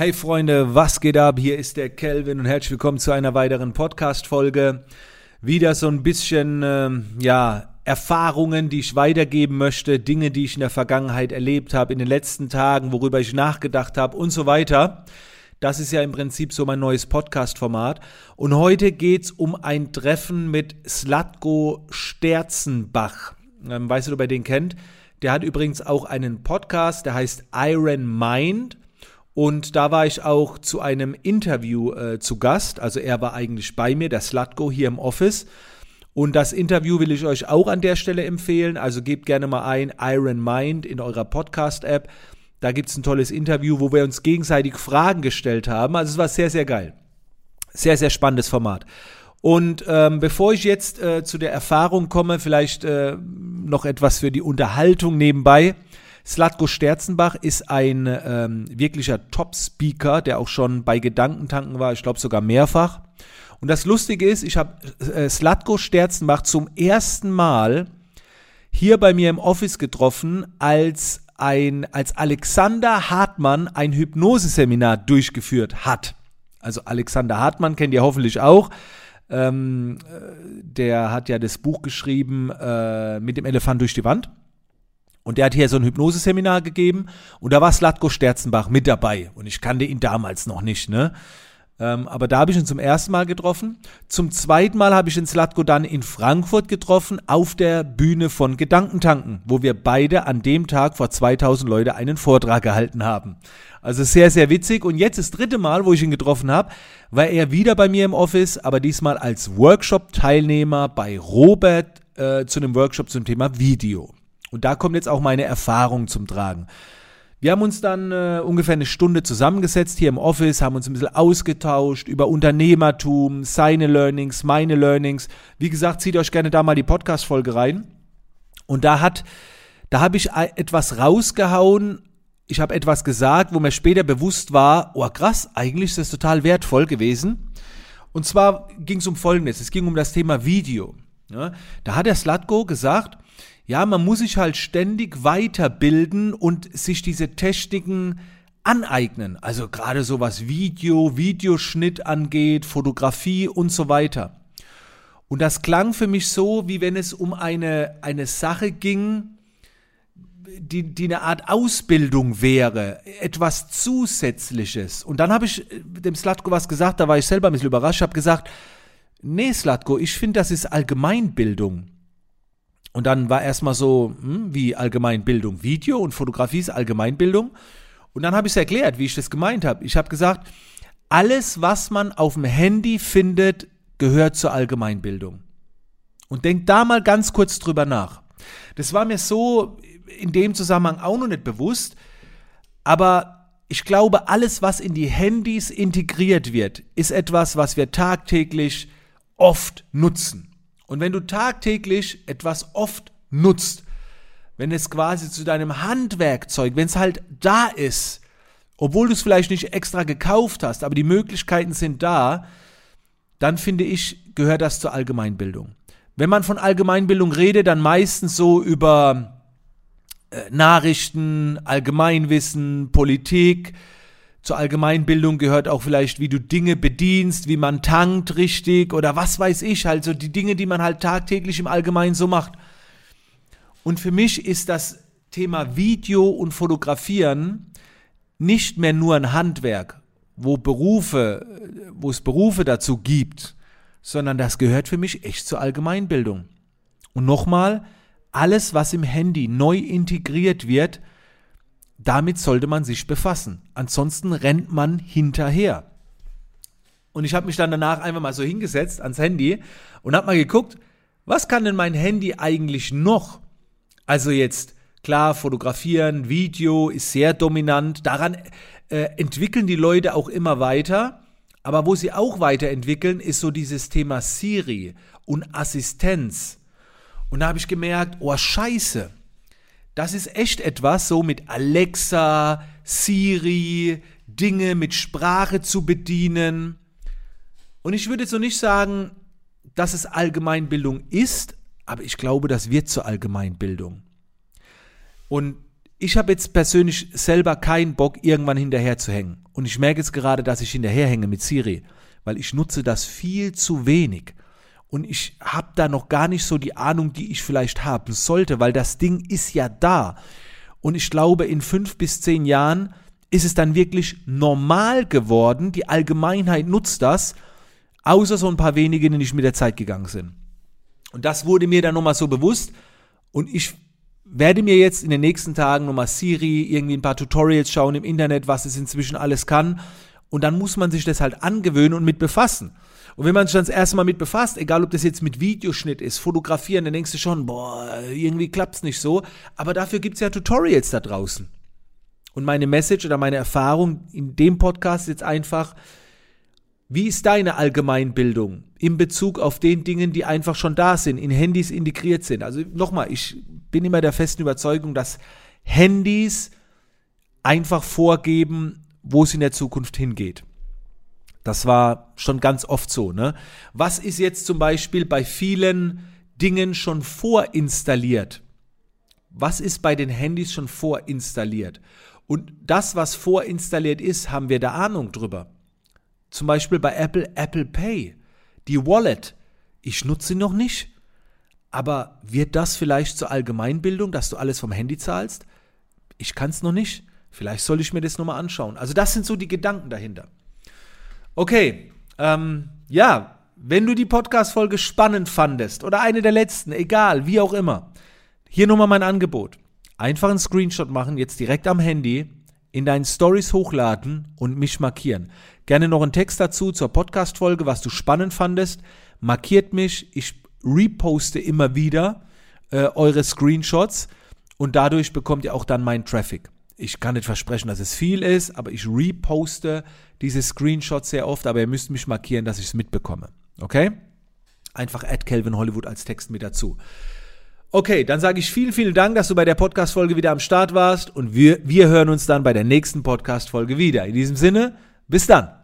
Hey Freunde, was geht ab? Hier ist der Kelvin und herzlich willkommen zu einer weiteren Podcast-Folge. Wieder so ein bisschen, äh, ja, Erfahrungen, die ich weitergeben möchte, Dinge, die ich in der Vergangenheit erlebt habe, in den letzten Tagen, worüber ich nachgedacht habe und so weiter. Das ist ja im Prinzip so mein neues Podcast-Format. Und heute geht's um ein Treffen mit Slatko Sterzenbach. Ähm, weißt du, ob ihr den kennt? Der hat übrigens auch einen Podcast, der heißt Iron Mind. Und da war ich auch zu einem Interview äh, zu Gast. Also er war eigentlich bei mir, der Slatko hier im Office. Und das Interview will ich euch auch an der Stelle empfehlen. Also gebt gerne mal ein Iron Mind in eurer Podcast-App. Da gibt es ein tolles Interview, wo wir uns gegenseitig Fragen gestellt haben. Also es war sehr, sehr geil. Sehr, sehr spannendes Format. Und ähm, bevor ich jetzt äh, zu der Erfahrung komme, vielleicht äh, noch etwas für die Unterhaltung nebenbei. Slatko Sterzenbach ist ein ähm, wirklicher Top-Speaker, der auch schon bei Gedankentanken war, ich glaube sogar mehrfach. Und das Lustige ist, ich habe äh, Slatko Sterzenbach zum ersten Mal hier bei mir im Office getroffen, als ein, als Alexander Hartmann ein Hypnoseseminar durchgeführt hat. Also Alexander Hartmann kennt ihr hoffentlich auch. Ähm, äh, der hat ja das Buch geschrieben äh, mit dem Elefant durch die Wand. Und der hat hier so ein Hypnoseseminar gegeben und da war Slatko Sterzenbach mit dabei. Und ich kannte ihn damals noch nicht, ne? Ähm, aber da habe ich ihn zum ersten Mal getroffen. Zum zweiten Mal habe ich den Slatko dann in Frankfurt getroffen, auf der Bühne von Gedankentanken, wo wir beide an dem Tag vor 2000 Leute einen Vortrag gehalten haben. Also sehr, sehr witzig. Und jetzt das dritte Mal, wo ich ihn getroffen habe, war er wieder bei mir im Office, aber diesmal als Workshop-Teilnehmer bei Robert äh, zu einem Workshop zum Thema Video. Und da kommt jetzt auch meine Erfahrung zum Tragen. Wir haben uns dann äh, ungefähr eine Stunde zusammengesetzt hier im Office, haben uns ein bisschen ausgetauscht über Unternehmertum, seine Learnings, meine Learnings. Wie gesagt, zieht euch gerne da mal die Podcast-Folge rein. Und da hat, da habe ich etwas rausgehauen. Ich habe etwas gesagt, wo mir später bewusst war, oh krass, eigentlich ist das total wertvoll gewesen. Und zwar ging es um Folgendes. Es ging um das Thema Video. Ja, da hat der Slatko gesagt, ja, man muss sich halt ständig weiterbilden und sich diese Techniken aneignen. Also gerade so was Video, Videoschnitt angeht, Fotografie und so weiter. Und das klang für mich so, wie wenn es um eine, eine Sache ging, die, die eine Art Ausbildung wäre, etwas Zusätzliches. Und dann habe ich dem Slatko was gesagt, da war ich selber ein bisschen überrascht, habe gesagt, nee Slatko, ich finde, das ist Allgemeinbildung. Und dann war erstmal so, hm, wie Allgemeinbildung, Video und Fotografie ist Allgemeinbildung. Und dann habe ich es erklärt, wie ich das gemeint habe. Ich habe gesagt, alles, was man auf dem Handy findet, gehört zur Allgemeinbildung. Und denkt da mal ganz kurz drüber nach. Das war mir so in dem Zusammenhang auch noch nicht bewusst, aber ich glaube, alles, was in die Handys integriert wird, ist etwas, was wir tagtäglich oft nutzen. Und wenn du tagtäglich etwas oft nutzt, wenn es quasi zu deinem Handwerkzeug, wenn es halt da ist, obwohl du es vielleicht nicht extra gekauft hast, aber die Möglichkeiten sind da, dann finde ich, gehört das zur Allgemeinbildung. Wenn man von Allgemeinbildung redet, dann meistens so über äh, Nachrichten, Allgemeinwissen, Politik, zur Allgemeinbildung gehört auch vielleicht, wie du Dinge bedienst, wie man tankt richtig oder was weiß ich, also die Dinge, die man halt tagtäglich im Allgemeinen so macht. Und für mich ist das Thema Video und Fotografieren nicht mehr nur ein Handwerk, wo Berufe, wo es Berufe dazu gibt, sondern das gehört für mich echt zur Allgemeinbildung. Und nochmal, alles, was im Handy neu integriert wird, damit sollte man sich befassen. Ansonsten rennt man hinterher. Und ich habe mich dann danach einfach mal so hingesetzt ans Handy und habe mal geguckt, was kann denn mein Handy eigentlich noch? Also jetzt klar, fotografieren, Video ist sehr dominant. Daran äh, entwickeln die Leute auch immer weiter. Aber wo sie auch weiterentwickeln, ist so dieses Thema Siri und Assistenz. Und da habe ich gemerkt, oh scheiße, das ist echt etwas, so mit Alexa, Siri, Dinge mit Sprache zu bedienen. Und ich würde so nicht sagen, dass es Allgemeinbildung ist, aber ich glaube, das wird zur Allgemeinbildung. Und ich habe jetzt persönlich selber keinen Bock, irgendwann hinterher zu hängen. Und ich merke jetzt gerade, dass ich hinterherhänge mit Siri, weil ich nutze das viel zu wenig. Und ich habe da noch gar nicht so die Ahnung, die ich vielleicht haben sollte, weil das Ding ist ja da. Und ich glaube, in fünf bis zehn Jahren ist es dann wirklich normal geworden. Die Allgemeinheit nutzt das, außer so ein paar wenige, die nicht mit der Zeit gegangen sind. Und das wurde mir dann nochmal so bewusst. Und ich werde mir jetzt in den nächsten Tagen nochmal Siri, irgendwie ein paar Tutorials schauen im Internet, was es inzwischen alles kann. Und dann muss man sich das halt angewöhnen und mit befassen. Und wenn man sich dann das erste Mal mit befasst, egal ob das jetzt mit Videoschnitt ist, Fotografieren, dann denkst du schon, boah, irgendwie klappt's nicht so. Aber dafür gibt's ja Tutorials da draußen. Und meine Message oder meine Erfahrung in dem Podcast ist jetzt einfach, wie ist deine Allgemeinbildung in Bezug auf den Dingen, die einfach schon da sind, in Handys integriert sind? Also nochmal, ich bin immer der festen Überzeugung, dass Handys einfach vorgeben, wo es in der Zukunft hingeht. Das war schon ganz oft so. Ne? Was ist jetzt zum Beispiel bei vielen Dingen schon vorinstalliert? Was ist bei den Handys schon vorinstalliert? Und das, was vorinstalliert ist, haben wir da Ahnung drüber. Zum Beispiel bei Apple Apple Pay. Die Wallet. Ich nutze sie noch nicht. Aber wird das vielleicht zur Allgemeinbildung, dass du alles vom Handy zahlst? Ich kann es noch nicht. Vielleicht soll ich mir das nochmal anschauen. Also das sind so die Gedanken dahinter. Okay, ähm, ja, wenn du die Podcast-Folge spannend fandest oder eine der letzten, egal, wie auch immer, hier nochmal mein Angebot. Einfach einen Screenshot machen, jetzt direkt am Handy, in deinen Stories hochladen und mich markieren. Gerne noch einen Text dazu zur Podcast-Folge, was du spannend fandest. Markiert mich, ich reposte immer wieder äh, eure Screenshots und dadurch bekommt ihr auch dann meinen Traffic. Ich kann nicht versprechen, dass es viel ist, aber ich reposte diese Screenshots sehr oft, aber ihr müsst mich markieren, dass ich es mitbekomme. Okay? Einfach add Calvin Hollywood als Text mit dazu. Okay, dann sage ich vielen, vielen Dank, dass du bei der Podcast-Folge wieder am Start warst und wir, wir hören uns dann bei der nächsten Podcast-Folge wieder. In diesem Sinne, bis dann.